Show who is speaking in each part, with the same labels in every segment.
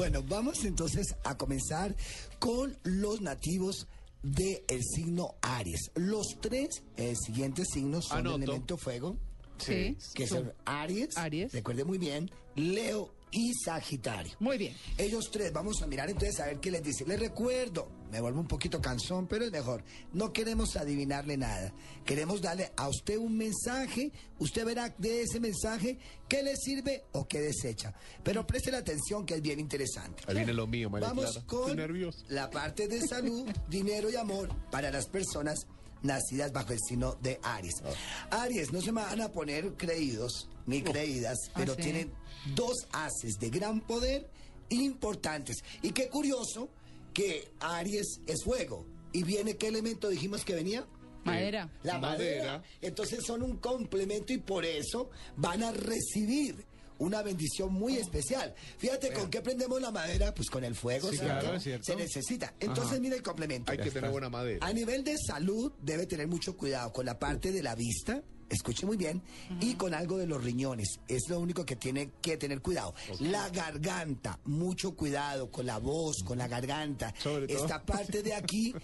Speaker 1: Bueno, vamos entonces a comenzar con los nativos del signo Aries. Los tres eh, siguientes signos son
Speaker 2: Anoto.
Speaker 1: el elemento fuego,
Speaker 3: Sí.
Speaker 1: que son Aries,
Speaker 3: Aries.
Speaker 1: recuerde muy bien, Leo y Sagitario.
Speaker 3: Muy bien.
Speaker 1: Ellos tres, vamos a mirar entonces a ver qué les dice. Les recuerdo, me vuelvo un poquito cansón, pero es mejor. No queremos adivinarle nada. Queremos darle a usted un mensaje. Usted verá de ese mensaje qué le sirve o qué desecha. Pero preste la atención que es bien interesante.
Speaker 2: Ahí viene lo mío, María
Speaker 1: Vamos
Speaker 2: Clara.
Speaker 1: con la parte de salud, dinero y amor para las personas nacidas bajo el signo de Aries.
Speaker 2: Ah.
Speaker 1: Aries, no se me van a poner creídos ni creídas, pero
Speaker 3: Ah, sí.
Speaker 1: tienen dos haces de gran poder importantes. Y qué curioso que Aries es fuego. ¿Y viene qué elemento dijimos que venía?
Speaker 3: Madera.
Speaker 1: La madera.
Speaker 2: Madera.
Speaker 1: Entonces son un complemento y por eso van a recibir una bendición muy especial. Fíjate con qué prendemos la madera, pues con el fuego.
Speaker 2: Sí, claro.
Speaker 1: Se necesita. Entonces mira el complemento.
Speaker 2: Hay que tener buena madera.
Speaker 1: A nivel de salud debe tener mucho cuidado con la parte de la vista. Escuche muy bien. Y con algo de los riñones. Es lo único que tiene que tener cuidado. La garganta. Mucho cuidado con la voz, con la garganta.
Speaker 2: Sobre todo.
Speaker 1: Esta parte de aquí,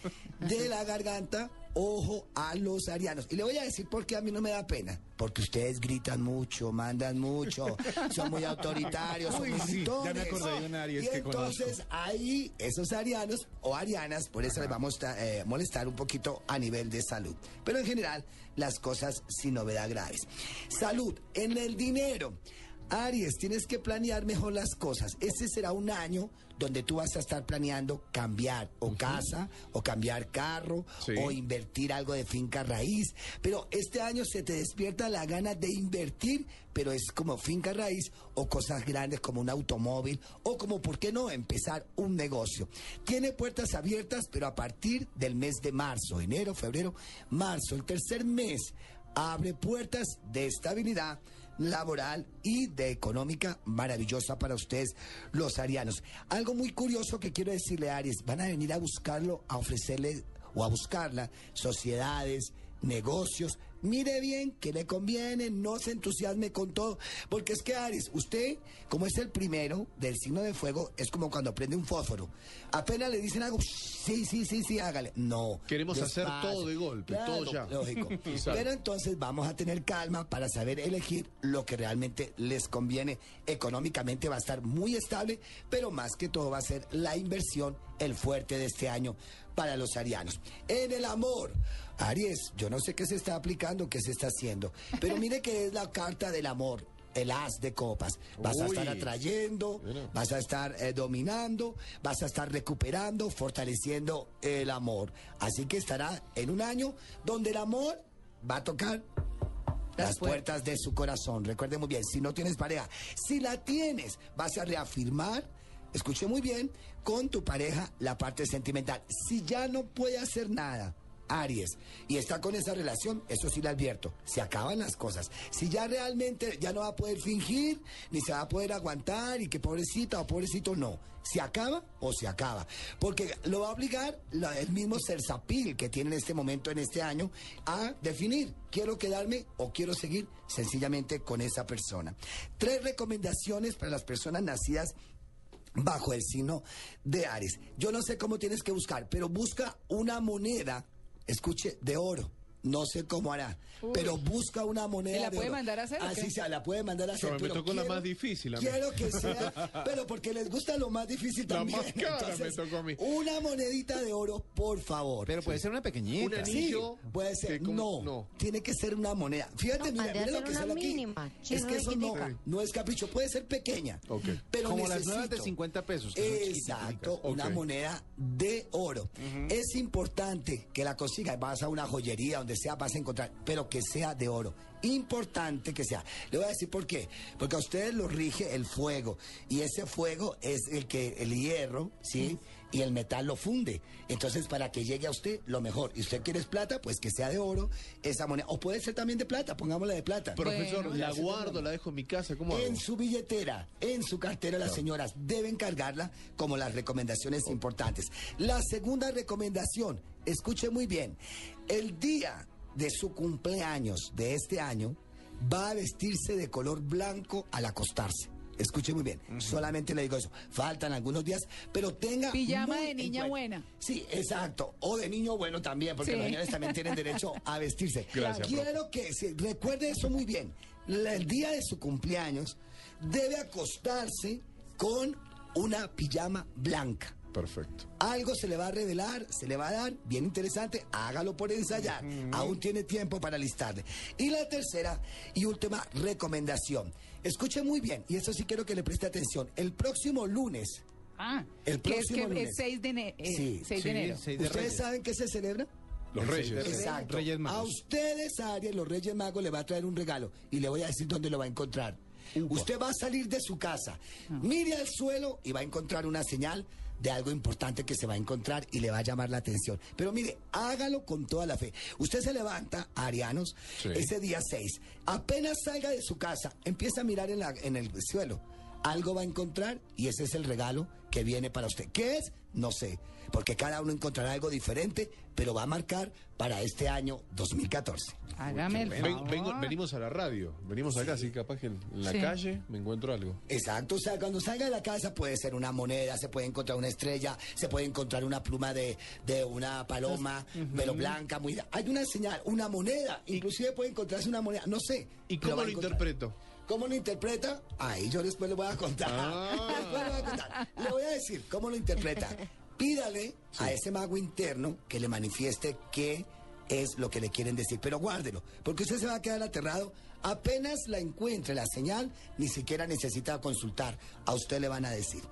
Speaker 1: de la garganta, ojo a los arianos. Y le voy a decir por qué a mí no me da pena. Porque ustedes gritan mucho, mandan mucho, son muy autoritarios, son
Speaker 2: Uy,
Speaker 1: muy
Speaker 2: sí, ya me acordé de un Aries
Speaker 1: y
Speaker 2: que
Speaker 1: entonces ahí esos arianos o arianas, por eso les vamos a eh, molestar un poquito a nivel de salud. Pero en general, las cosas sin novedad graves. Salud, en el dinero. Aries, tienes que planear mejor las cosas. Este será un año donde tú vas a estar planeando cambiar o casa, o cambiar carro,
Speaker 2: Sí.
Speaker 1: o invertir algo de finca raíz. Pero este año se te despierta la gana de invertir, pero es como finca raíz o cosas grandes como un automóvil o como, ¿por qué no?, empezar un negocio. Tiene puertas abiertas, pero a partir del mes de marzo, enero, febrero, marzo, el tercer mes, abre puertas de estabilidad laboral y de económica maravillosa para ustedes, los arianos. Algo muy curioso que quiero decirle, Aries, van a venir a buscarlo, a ofrecerle o a buscarla sociedades, negocios. Mire bien que le conviene, no se entusiasme con todo, porque es que Aries, usted, como es el primero del signo de fuego, es como cuando prende un fósforo. Apenas le dicen algo, sí, sí, sí, sí, hágale. No.
Speaker 2: Queremos hacer todo de golpe, todo ya.
Speaker 1: Lógico. Pero entonces vamos a tener calma para saber elegir lo que realmente les conviene. Económicamente va a estar muy estable, pero más que todo va a ser la inversión el fuerte de este año para los arianos. En el amor, Aries, yo no sé qué se está aplicando, qué se está haciendo, pero mire que es la carta del amor. El as de copas. Vas a estar atrayendo,
Speaker 2: Bueno.
Speaker 1: vas a estar eh, dominando, vas a estar recuperando, fortaleciendo el amor. Así que estará en un año donde el amor va a tocar las,
Speaker 3: Las
Speaker 1: puertas de su corazón. Recuerde muy bien, si no tienes pareja, si la tienes, vas a reafirmar, escuche muy bien, con tu pareja la parte sentimental. Si ya no puede hacer nada, Aries, y está con esa relación, eso sí le advierto, se acaban las cosas. Si ya realmente ya no va a poder fingir, ni se va a poder aguantar, y que pobrecita o pobrecito, no. Se acaba o se acaba. Porque lo va a obligar el mismo Cersapil que tiene en este momento, en este año, a definir, quiero quedarme o quiero seguir sencillamente con esa persona. Tres recomendaciones para las personas nacidas bajo el signo de Aries. Yo no sé cómo tienes que buscar, pero busca una moneda, escuche, de oro. No sé cómo hará, pero busca una moneda.
Speaker 3: ¿Y la
Speaker 1: de
Speaker 3: puede
Speaker 1: oro.
Speaker 3: mandar a hacer
Speaker 1: Así sea, la puede mandar a hacer.
Speaker 2: me
Speaker 1: pero
Speaker 2: tocó la más difícil a mí.
Speaker 1: Quiero que sea, pero porque les gusta lo más difícil
Speaker 2: La
Speaker 1: también.
Speaker 2: más cara me tocó a mí.
Speaker 1: Una monedita de oro, por favor.
Speaker 4: Pero puede ser una pequeñita.
Speaker 2: Un
Speaker 1: Sí,
Speaker 2: anillo.
Speaker 1: puede ser. No,
Speaker 2: no.
Speaker 1: tiene que ser una moneda. Fíjate,
Speaker 5: No,
Speaker 1: mira, lo que sale aquí.
Speaker 5: mínima,
Speaker 1: Es que eso no, no es capricho, puede ser pequeña.
Speaker 2: Ok.
Speaker 1: Pero
Speaker 4: Como las nuevas
Speaker 1: necesito-
Speaker 4: de 50 pesos,
Speaker 1: Exacto, una moneda de oro. Es importante que la consigas. Vas a una joyería, donde sea, vas a encontrar, pero que sea de oro. Importante que sea. Le voy a decir por qué. Porque a ustedes los rige el fuego. Y ese fuego es el que el hierro, ¿sí? Y el metal lo funde. Entonces, para que llegue a usted, lo mejor. Y usted quiere plata, pues que sea de oro esa moneda. O puede ser también de plata, pongámosla de plata.
Speaker 2: Profesor,
Speaker 3: Bueno.
Speaker 2: la guardo, la dejo en mi casa, ¿cómo hago?
Speaker 1: En su billetera, en su cartera, las señoras deben cargarla como las recomendaciones importantes. La segunda recomendación, escuche muy bien, el día de su cumpleaños de este año va a vestirse de color blanco al acostarse. Escuche muy bien, solamente le digo eso. Faltan algunos días, pero tenga.
Speaker 3: Pijama de niña buena.
Speaker 1: Sí, exacto. O de niño bueno también, porque los niños también tienen derecho a vestirse.
Speaker 2: Gracias,
Speaker 1: Quiero que se recuerde eso muy bien. el día de su cumpleaños debe acostarse con una pijama blanca.
Speaker 2: Perfecto.
Speaker 1: Algo se le va a revelar, se le va a dar, bien interesante, hágalo por ensayar. Aún tiene tiempo para listarle. Y la tercera y última recomendación. Escuche muy bien, y eso sí quiero que le preste atención. El próximo lunes.
Speaker 3: Ah, el próximo es que lunes. Es 6 de, enero. sí, 6 de enero.
Speaker 1: ¿Ustedes saben qué se celebra?
Speaker 2: Los Reyes.
Speaker 1: Exacto. Reyes Magos. A ustedes, Aries, los Reyes Magos le va a traer un regalo y le voy a decir dónde lo va a encontrar. Usted va a salir de su casa, ah. mire al suelo y va a encontrar una señal de algo importante que se va a encontrar y le va a llamar la atención. Pero mire, hágalo con toda la fe. Usted se levanta, Arianos, ese día 6. Apenas salga de su casa, empieza a mirar en, la, en el suelo. Algo va a encontrar y ese es el regalo que viene para usted. ¿Qué es? No sé, porque cada uno encontrará algo diferente, pero va a marcar para este año 2014.
Speaker 3: Hágame el
Speaker 2: venimos a la radio, venimos acá, así capaz que en la calle me encuentro algo.
Speaker 1: Exacto, o sea, cuando salga de la casa puede ser una moneda, se puede encontrar una estrella, se puede encontrar una pluma de, de una paloma, pero blanca, muy... Hay una señal, una moneda, inclusive puede encontrarse una moneda, no sé.
Speaker 2: ¿Y cómo lo interpreto?
Speaker 1: ¿Cómo lo interpreta? Ahí yo después le voy a contar. Ah. Después le voy a contar. Le voy a decir cómo lo interpreta. Pídale a ese mago interno que le manifieste qué es lo que le quieren decir, pero guárdelo, porque usted se va a quedar aterrado. Apenas la encuentre la señal, ni siquiera necesita consultar, a usted le van a decir.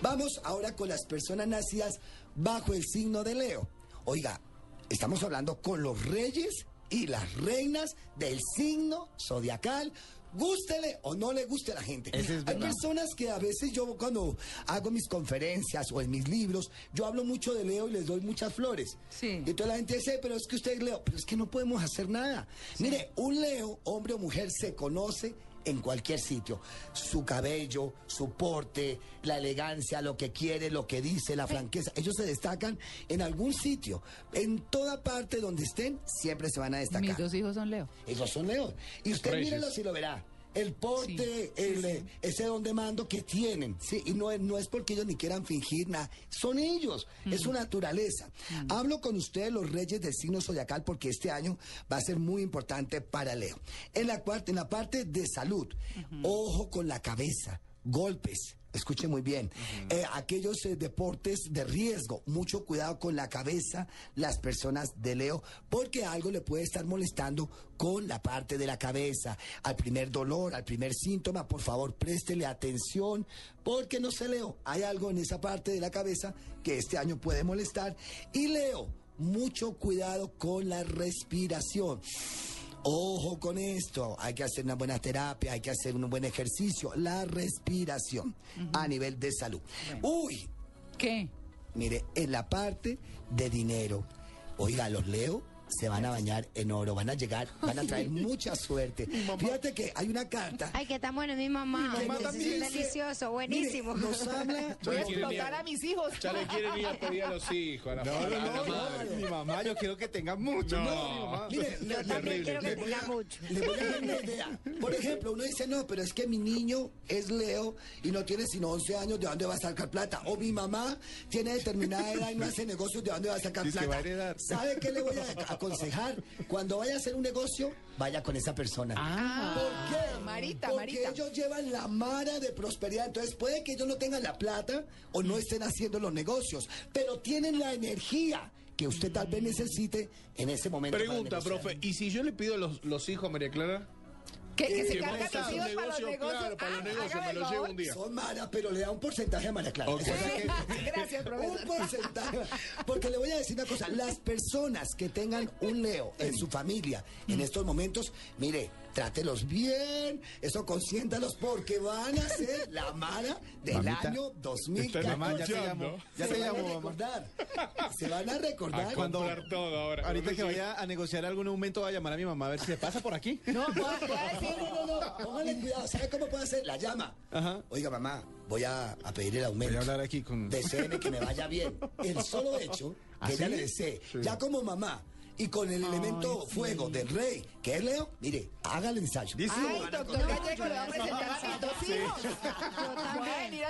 Speaker 1: Vamos ahora con las personas nacidas bajo el signo de Leo. Oiga, estamos hablando con los reyes y las reinas del signo zodiacal gústele o no le guste a la gente. Hay personas que a veces yo cuando hago mis conferencias o en mis libros, yo hablo mucho de Leo y les doy muchas flores.
Speaker 3: Sí.
Speaker 1: Y toda la gente dice, pero es que usted es Leo, pero es que no podemos hacer nada. Mire, un Leo, hombre o mujer, se conoce en cualquier sitio. Su cabello, su porte, la elegancia, lo que quiere, lo que dice, la franqueza. Ellos se destacan en algún sitio. En toda parte donde estén, siempre se van a destacar.
Speaker 3: Mis dos hijos son Leo.
Speaker 1: Ellos son Leo. Y usted mírelo si lo verá el porte, el, ese don de mando que tienen, ¿sí? Y no, no es porque ellos ni quieran fingir nada, son ellos, es su naturaleza. Hablo con ustedes, los reyes del signo zodiacal, porque este año va a ser muy importante para Leo. En la, en la parte de salud, ojo con la cabeza, golpes, escuche muy bien, eh, aquellos eh, deportes de riesgo, mucho cuidado con la cabeza, las personas de Leo, porque algo le puede estar molestando con la parte de la cabeza, al primer dolor, al primer síntoma, por favor, préstele atención, porque no sé, Leo, hay algo en esa parte de la cabeza que este año puede molestar. Y Leo, mucho cuidado con la respiración. Ojo con esto, hay que hacer una buena terapia, hay que hacer un buen ejercicio, la respiración a nivel de salud. Uy.
Speaker 3: ¿Qué?
Speaker 1: Mire, en la parte de dinero, oiga, los leo se van a bañar en oro, van a llegar, van a traer mucha suerte. Fíjate que hay una carta.
Speaker 5: Ay, que tan bueno, mi mamá.
Speaker 1: Mi mamá también
Speaker 5: es delicioso, buenísimo.
Speaker 1: nos habla.
Speaker 3: Voy a explotar a, mis hijos.
Speaker 2: Ya le quieren ir a pedir a los hijos, a la, no, no,
Speaker 4: no, Mi mamá, yo quiero que tenga mucho.
Speaker 5: No, Mire, yo también quiero que tenga mucho.
Speaker 1: Le voy a dar una idea. Por ejemplo, uno dice, no, pero es que mi niño es Leo y no tiene sino 11 años, ¿de dónde va a sacar plata? O mi mamá tiene determinada edad y no hace negocios, ¿de dónde va a sacar plata? ¿Sabe qué le voy a aconsejar? Cuando vaya a hacer un negocio, vaya con esa persona.
Speaker 3: Ah,
Speaker 1: ¿Por qué?
Speaker 3: Marita,
Speaker 1: Porque ellos llevan la mara de prosperidad. Entonces puede que ellos no tengan la plata o no estén haciendo los negocios, pero tienen la energía que usted tal vez necesite en ese momento.
Speaker 2: Pregunta, profe, ¿y si yo le pido los, los hijos a María Clara?
Speaker 3: Que, que se carga mis hijos para los negocios.
Speaker 2: Claro, para los ah, negocios, me los llevo un día.
Speaker 1: Son malas, pero le da un porcentaje a María Clara.
Speaker 3: Gracias, profesor.
Speaker 1: Un porcentaje. Porque le voy a decir una cosa. Las personas que tengan un Leo en su familia en estos momentos, mire, trátelos bien, eso consiéntalos porque van a ser la mala del año 2014.
Speaker 4: Mamá, ya te llamo, ya te llamo,
Speaker 1: a recordar. Se van a recordar.
Speaker 2: A cuando todo ahora.
Speaker 4: Ahorita que vaya a negociar algún aumento, va a llamar a mi mamá a ver si se pasa por aquí.
Speaker 1: No, no, no, no, no, póngale cuidado. ¿Sabe cómo puede hacer? La llama.
Speaker 4: Ajá.
Speaker 1: Oiga, mamá, voy a, a pedir el aumento.
Speaker 4: Voy a hablar aquí con...
Speaker 1: Deseeme que me vaya bien. El solo hecho que ¿Ah, ella le desee, ya como mamá, y con el elemento fuego del rey, que es Leo, mire, haga el ensayo.
Speaker 3: Ay, doctor Gallego, lo va a presentar a mis dos hijos.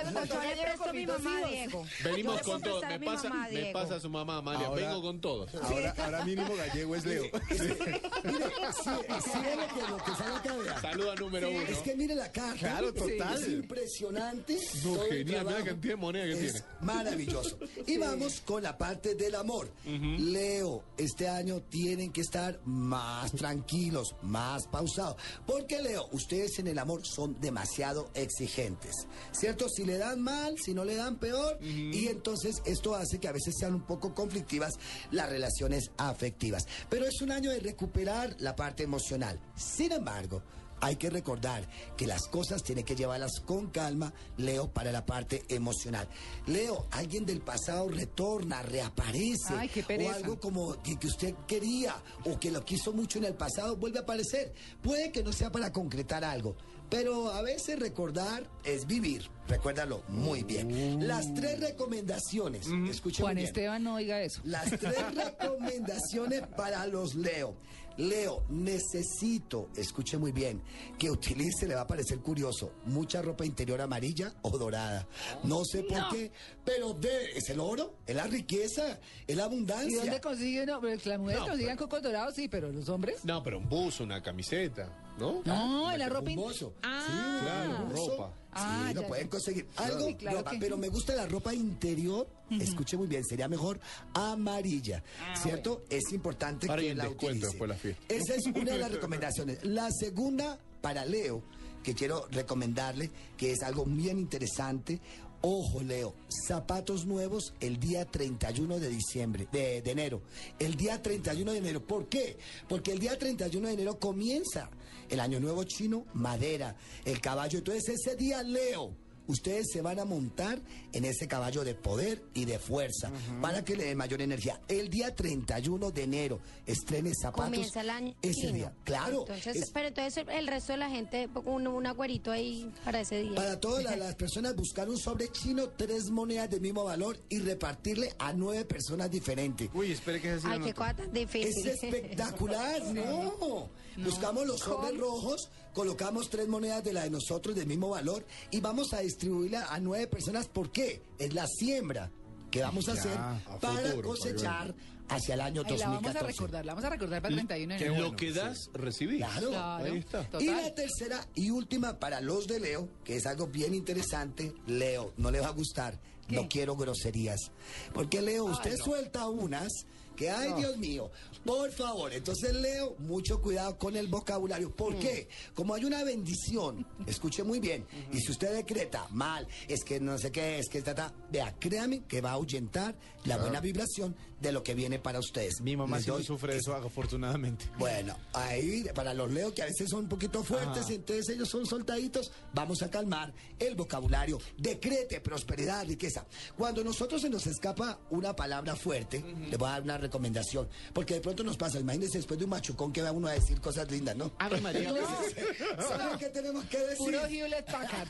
Speaker 3: Al doctor Gallego con dos hijos.
Speaker 2: Venimos con todos. Me pasa, me pasa su mamá, Amalia. Vengo con todos.
Speaker 4: Ahora, ahora mínimo Gallego es Leo.
Speaker 1: Mire, si, si es lo que, lo que sale acá.
Speaker 2: Saluda número uno.
Speaker 1: Es que mire la carta.
Speaker 4: Claro, total.
Speaker 1: Es impresionante.
Speaker 2: No,
Speaker 1: todo
Speaker 2: genial, mira la cantidad de moneda que
Speaker 1: Es
Speaker 2: tiene.
Speaker 1: Maravilloso. Y vamos con la parte del amor. Leo, este año tienen que estar más tranquilos, más pausados. Porque Leo, ustedes en el amor son demasiado exigentes. ¿Cierto? Si le dan mal, si no le dan peor. Y entonces esto hace que a veces sean un poco conflictivas las relaciones afectivas. Pero es un año de recuperar la parte emocional. Sin embargo, hay que recordar que las cosas tienen que llevarlas con calma, Leo, para la parte emocional. Leo, alguien del pasado retorna, reaparece.
Speaker 3: Ay, qué
Speaker 1: o algo como que, que usted quería o que lo quiso mucho en el pasado vuelve a aparecer. Puede que no sea para concretar algo, pero a veces recordar es vivir. Recuérdalo muy bien. Las tres recomendaciones, escuchen
Speaker 3: Juan
Speaker 1: bien.
Speaker 3: Esteban, no oiga eso.
Speaker 1: Las tres recomendaciones para los Leo. Leo, necesito, escuche muy bien, que utilice, le va a parecer curioso, mucha ropa interior amarilla o dorada. No sé por qué, pero de, es el oro, es la riqueza, es la
Speaker 3: ¿Y
Speaker 1: abundancia.
Speaker 3: dónde consiguen? No, las mujeres
Speaker 2: No,
Speaker 3: consiguen cocos dorados, sí, pero los hombres.
Speaker 2: No, pero un buzo, una camiseta, ¿no?
Speaker 3: No, en la ropa. in-
Speaker 1: Hermoso.
Speaker 3: Ah,
Speaker 2: Claro,
Speaker 1: Eso,
Speaker 2: ropa.
Speaker 3: Ah,
Speaker 1: sí, lo
Speaker 3: ya,
Speaker 1: pueden conseguir. Algo,
Speaker 3: Sí, claro
Speaker 1: ropa,
Speaker 3: que-
Speaker 1: pero me gusta la ropa interior. Escuche muy bien, sería mejor amarilla, ¿cierto? Es importante
Speaker 2: hay
Speaker 1: que
Speaker 2: un
Speaker 1: la utilice.
Speaker 2: después de la fiesta.
Speaker 1: Esa es una de las recomendaciones. La segunda para Leo, que quiero recomendarle, que es algo bien interesante. Ojo, Leo, zapatos nuevos el día 31 de diciembre, de, de enero. El día 31 de enero. ¿Por qué? Porque el día 31 de enero comienza el año nuevo chino, madera, el caballo. Entonces ese día, Leo, ustedes se van a montar en ese caballo de poder y de fuerza para que le den mayor energía. El día 31 de enero, estrene zapatos.
Speaker 5: Comienza el año
Speaker 1: Ese día, claro.
Speaker 5: Entonces,
Speaker 1: es-
Speaker 5: pero entonces el resto de la gente, un, un agüerito ahí para ese día.
Speaker 1: Para todas la- las personas buscar un sobre chino, tres monedas del mismo valor y repartirle a nueve personas diferentes.
Speaker 4: Uy, espere que es así.
Speaker 5: Ay, qué cosa tan difícil.
Speaker 1: Es espectacular, no. Buscamos los sobres rojos, colocamos tres monedas de la de nosotros del mismo valor y vamos a distribuirla a nueve personas. ¿Por qué? Es la siembra que vamos a
Speaker 4: Ya,
Speaker 1: hacer
Speaker 2: a
Speaker 1: para
Speaker 2: futuro,
Speaker 1: cosechar hacia el año
Speaker 3: Ahí la vamos a
Speaker 1: 2014.
Speaker 3: recordar, la vamos a recordar para el 31 de
Speaker 2: Que
Speaker 3: enero.
Speaker 2: lo que das, recibís.
Speaker 1: Claro.
Speaker 3: Claro,
Speaker 2: Ahí está.
Speaker 3: total.
Speaker 1: Y la tercera y última para los de Leo, que es algo bien interesante, Leo, no le va a gustar,
Speaker 3: ¿Qué?
Speaker 1: no quiero groserías. Porque Leo, usted suelta unas que, ay Dios mío, por favor, entonces Leo, mucho cuidado con el vocabulario. ¿Por qué? Como hay una bendición, escuche muy bien, y si usted decreta mal, es que no sé qué, es que está, vea, créame que va a ahuyentar la buena vibración de lo que viene para ustedes.
Speaker 4: Mi mamá sí
Speaker 1: doy
Speaker 4: sufre de eso, afortunadamente.
Speaker 1: bueno, ahí para los leo que a veces son un poquito fuertes,
Speaker 4: Ajá.
Speaker 1: entonces ellos son soltaditos, vamos a calmar el vocabulario. Decrete prosperidad, riqueza. Cuando nosotros se nos escapa una palabra fuerte, le voy a dar una recomendación, porque de pronto nos pasa, imagínense después de un machucón que va uno a decir cosas lindas, ¿no?
Speaker 4: Ave María.
Speaker 1: ¿Saben qué tenemos que decir?
Speaker 3: Puro Hewlett Packard.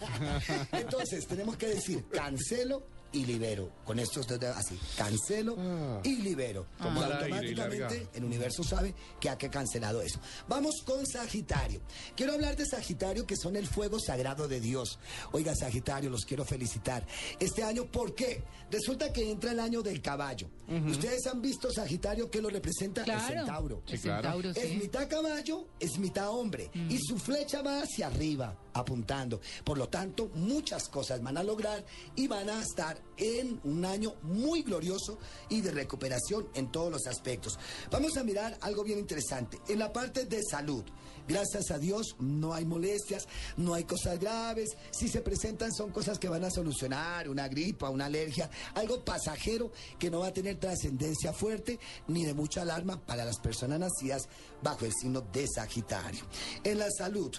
Speaker 1: Entonces, tenemos que decir cancelo y libero. Con estos dos dedos, así, cancelo
Speaker 2: Ah.
Speaker 1: y libero.
Speaker 2: Y
Speaker 1: automáticamente el universo sabe que ha que cancelado eso. Vamos con Sagitario. Quiero hablar de Sagitario, que son el fuego sagrado de Dios. Oiga, Sagitario, los quiero felicitar. Este año, ¿por qué? Resulta que entra el año del caballo. Ustedes han visto Sagitario que lo representa el centauro.
Speaker 3: El
Speaker 2: claro.
Speaker 1: Es
Speaker 3: sí.
Speaker 1: mitad caballo, es mitad hombre. Y su flecha va hacia arriba, apuntando. Por lo tanto, muchas cosas van a lograr y van a estar en un año muy glorioso y de recuperación en todos los aspectos. Vamos a mirar algo bien interesante. En la parte de salud, gracias a Dios no hay molestias, no hay cosas graves. Si se presentan son cosas que van a solucionar, una gripa, una alergia, algo pasajero que no va a tener trascendencia fuerte ni de mucha alarma para las personas nacidas bajo el signo de Sagitario. En la salud,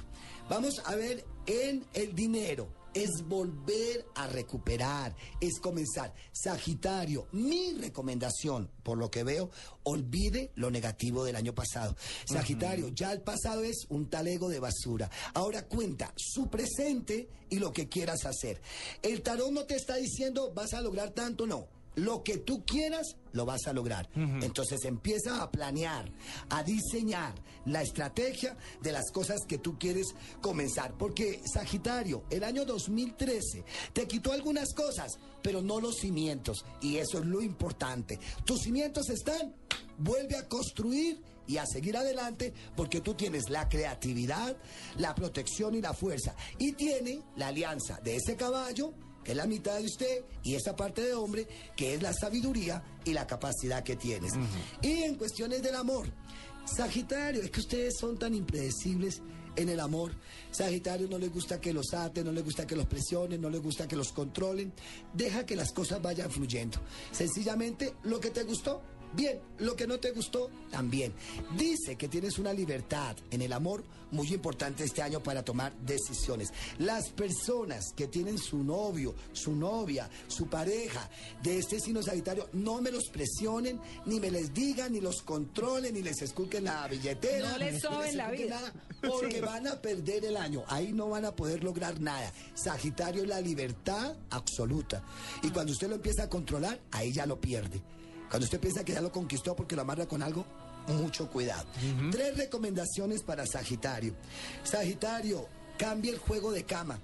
Speaker 1: vamos a ver en el dinero. Es volver a recuperar, es comenzar. Sagitario, mi recomendación, por lo que veo, olvide lo negativo del año pasado. Sagitario, ya el pasado es un talego de basura. Ahora cuenta su presente y lo que quieras hacer. El tarot no te está diciendo vas a lograr tanto, no. Lo que tú quieras, lo vas a lograr. Entonces empieza a planear, a diseñar la estrategia de las cosas que tú quieres comenzar. Porque Sagitario, el año 2013 te quitó algunas cosas, pero no los cimientos. Y eso es lo importante. Tus cimientos están, vuelve a construir y a seguir adelante porque tú tienes la creatividad, la protección y la fuerza. Y tiene la alianza de ese caballo, que es la mitad de usted, y esa parte de hombre, que es la sabiduría y la capacidad que tienes. Y en cuestiones del amor, Sagitario, es que ustedes son tan impredecibles en el amor. Sagitario no le gusta que los aten, no le gusta que los presionen, no le gusta que los controlen. Deja que las cosas vayan fluyendo. Sencillamente, lo que te gustó, bien. Lo que no te gustó, también. Dice que tienes una libertad en el amor muy importante este año para tomar decisiones. Las personas que tienen su novio, su novia, su pareja de este signo sagitario, no me los presionen, ni me les digan, ni los controlen, ni les esculquen la billetera.
Speaker 3: No les soben la vida.
Speaker 1: nada, porque van a perder el año. Ahí no van a poder lograr nada. Sagitario es la libertad absoluta. Y cuando usted lo empieza a controlar, ahí ya lo pierde. Cuando usted piensa que ya lo conquistó porque lo amarra con algo, mucho cuidado. Tres recomendaciones para Sagitario. Sagitario, cambie el juego de cama.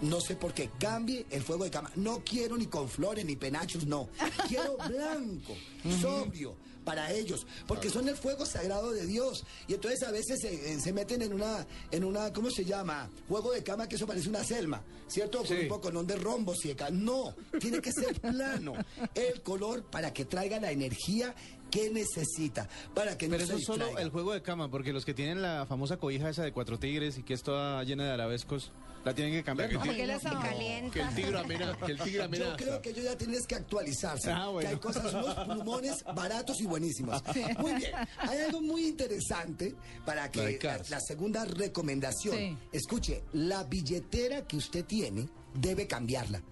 Speaker 1: No sé por qué, cambie el fuego de cama. No quiero ni con flores ni penachos, no. Quiero blanco, sobrio para ellos, porque son el fuego sagrado de Dios. Y entonces a veces se, eh, se meten en una, en una, ¿cómo se llama? Juego de cama que eso parece una selma, ¿cierto? Con un poco ¿no? de rombos y de No, tiene que ser plano. El color para que traiga la energía que necesita, para que
Speaker 4: Pero
Speaker 1: se
Speaker 4: eso es solo el juego de cama, porque los que tienen la famosa cobija esa de cuatro tigres y que es toda llena de arabescos, la tienen que cambiar.
Speaker 2: Que el tigre amenaza. Que el tigre
Speaker 1: Yo
Speaker 2: amenaza.
Speaker 1: creo que ellos ya tienes que actualizarse.
Speaker 4: Ah, bueno.
Speaker 1: Que hay cosas, unos plumones baratos y buenísimos. Muy bien. Hay algo muy interesante para que la, segunda recomendación.
Speaker 3: Sí.
Speaker 1: Escuche, la billetera que usted tiene debe cambiarla.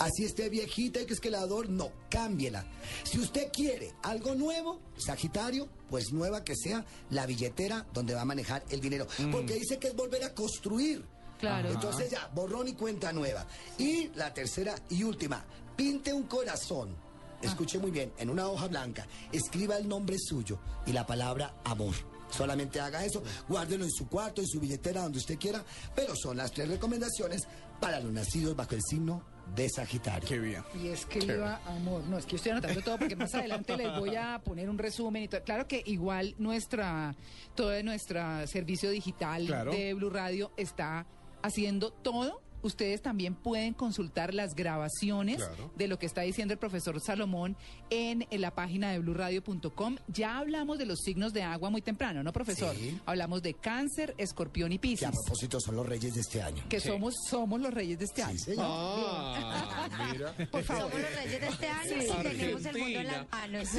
Speaker 1: Así esté viejita y que es que la ador, no, cámbiela. Si usted quiere algo nuevo, Sagitario, pues nueva que sea la billetera donde va a manejar el dinero. Porque dice que es volver a construir.
Speaker 3: Claro.
Speaker 1: Entonces ya, borrón y cuenta nueva. Y la tercera y última, pinte un corazón. Escuche muy bien, en una hoja blanca, escriba el nombre suyo y la palabra amor. Solamente haga eso, guárdelo en su cuarto, en su billetera, donde usted quiera, pero son las tres recomendaciones para los nacidos bajo el signo de Sagitario.
Speaker 4: Qué bien.
Speaker 3: Y escriba amor. No, es que yo estoy anotando todo porque más adelante les voy a poner un resumen y todo. Claro que igual nuestra, todo nuestro servicio digital
Speaker 4: Claro.
Speaker 3: de Blue Radio está haciendo todo. Ustedes también pueden consultar las grabaciones
Speaker 2: Claro.
Speaker 3: de lo que está diciendo el profesor Salomón en, en la página de blurradio.com. Ya hablamos de los signos de agua muy temprano, ¿no, profesor?
Speaker 1: Sí.
Speaker 3: Hablamos de cáncer, escorpión y
Speaker 1: Que
Speaker 3: piscis.
Speaker 1: a propósito son los reyes de este año.
Speaker 3: Que somos, somos los reyes de este año.
Speaker 1: Sí, señor.
Speaker 2: Ah, mira.
Speaker 5: Por favor, los reyes de este año
Speaker 3: Sí.
Speaker 5: y tenemos el mundo en
Speaker 2: Argentina.
Speaker 5: las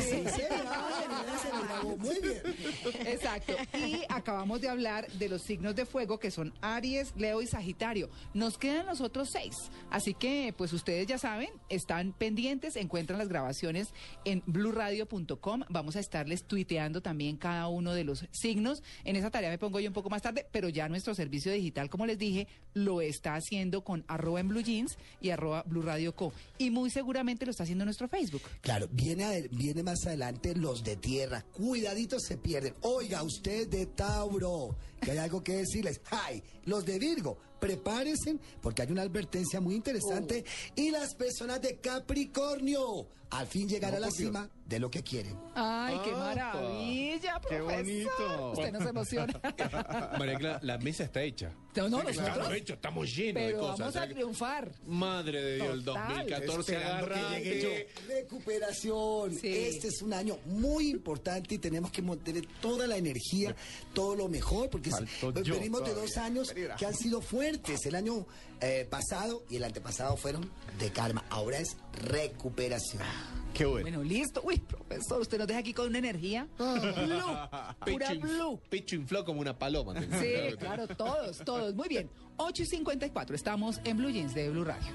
Speaker 5: manos.
Speaker 1: Muy bien.
Speaker 3: Exacto. Y acabamos de hablar de los signos de fuego que son Aries, Leo y Sagitario. Nos quedan los otros seis. Así que, pues ustedes ya saben, están pendientes, encuentran las grabaciones en blurradio.com. Vamos a estarles tuiteando también cada uno de los signos. En esa tarea me pongo yo un poco más tarde, pero ya nuestro servicio digital, como les dije, lo está haciendo con arroba en blue jeans y arroba blue radio co. Y muy seguramente lo está haciendo en nuestro Facebook.
Speaker 1: Claro, viene, ade- viene más adelante los de tierra. Cuidaditos se pierden. Oiga, usted de Tauro, que hay algo que decirles. ¡Ay! Los de Virgo, prepárense porque hay una advertencia muy interesante. Y las personas de Capricornio, al fin llegar
Speaker 2: No,
Speaker 1: a la
Speaker 2: Dios.
Speaker 1: cima de lo que quieren.
Speaker 3: ¡Ay, qué maravilla,
Speaker 4: Qué
Speaker 3: profesor!
Speaker 4: bonito.
Speaker 3: Usted nos emociona.
Speaker 2: María la mesa está hecha.
Speaker 3: No, no, nosotros.
Speaker 2: Estamos hechos, estamos llenos de cosas.
Speaker 3: vamos a triunfar.
Speaker 2: Madre de Dios, el
Speaker 3: Total.
Speaker 2: 2014
Speaker 1: Esperando que
Speaker 2: agarra.
Speaker 1: Recuperación.
Speaker 3: Sí.
Speaker 1: Este es un año muy importante y tenemos que mantener toda la energía, todo lo mejor, porque
Speaker 2: Falto
Speaker 1: venimos de
Speaker 2: todavía.
Speaker 1: dos años que han sido fuertes. El año eh, pasado y el antepasado fueron de calma. Ahora es recuperación.
Speaker 4: Qué bueno.
Speaker 3: Bueno, listo. Uy, profesor, usted nos deja aquí con una energía. Blue. Pura
Speaker 2: Pecho,
Speaker 3: blue.
Speaker 2: pecho infló como una paloma.
Speaker 3: Sí, claro, todos, todos. Muy bien. 8 y 54. Estamos en Blue Jeans de Blue Radio.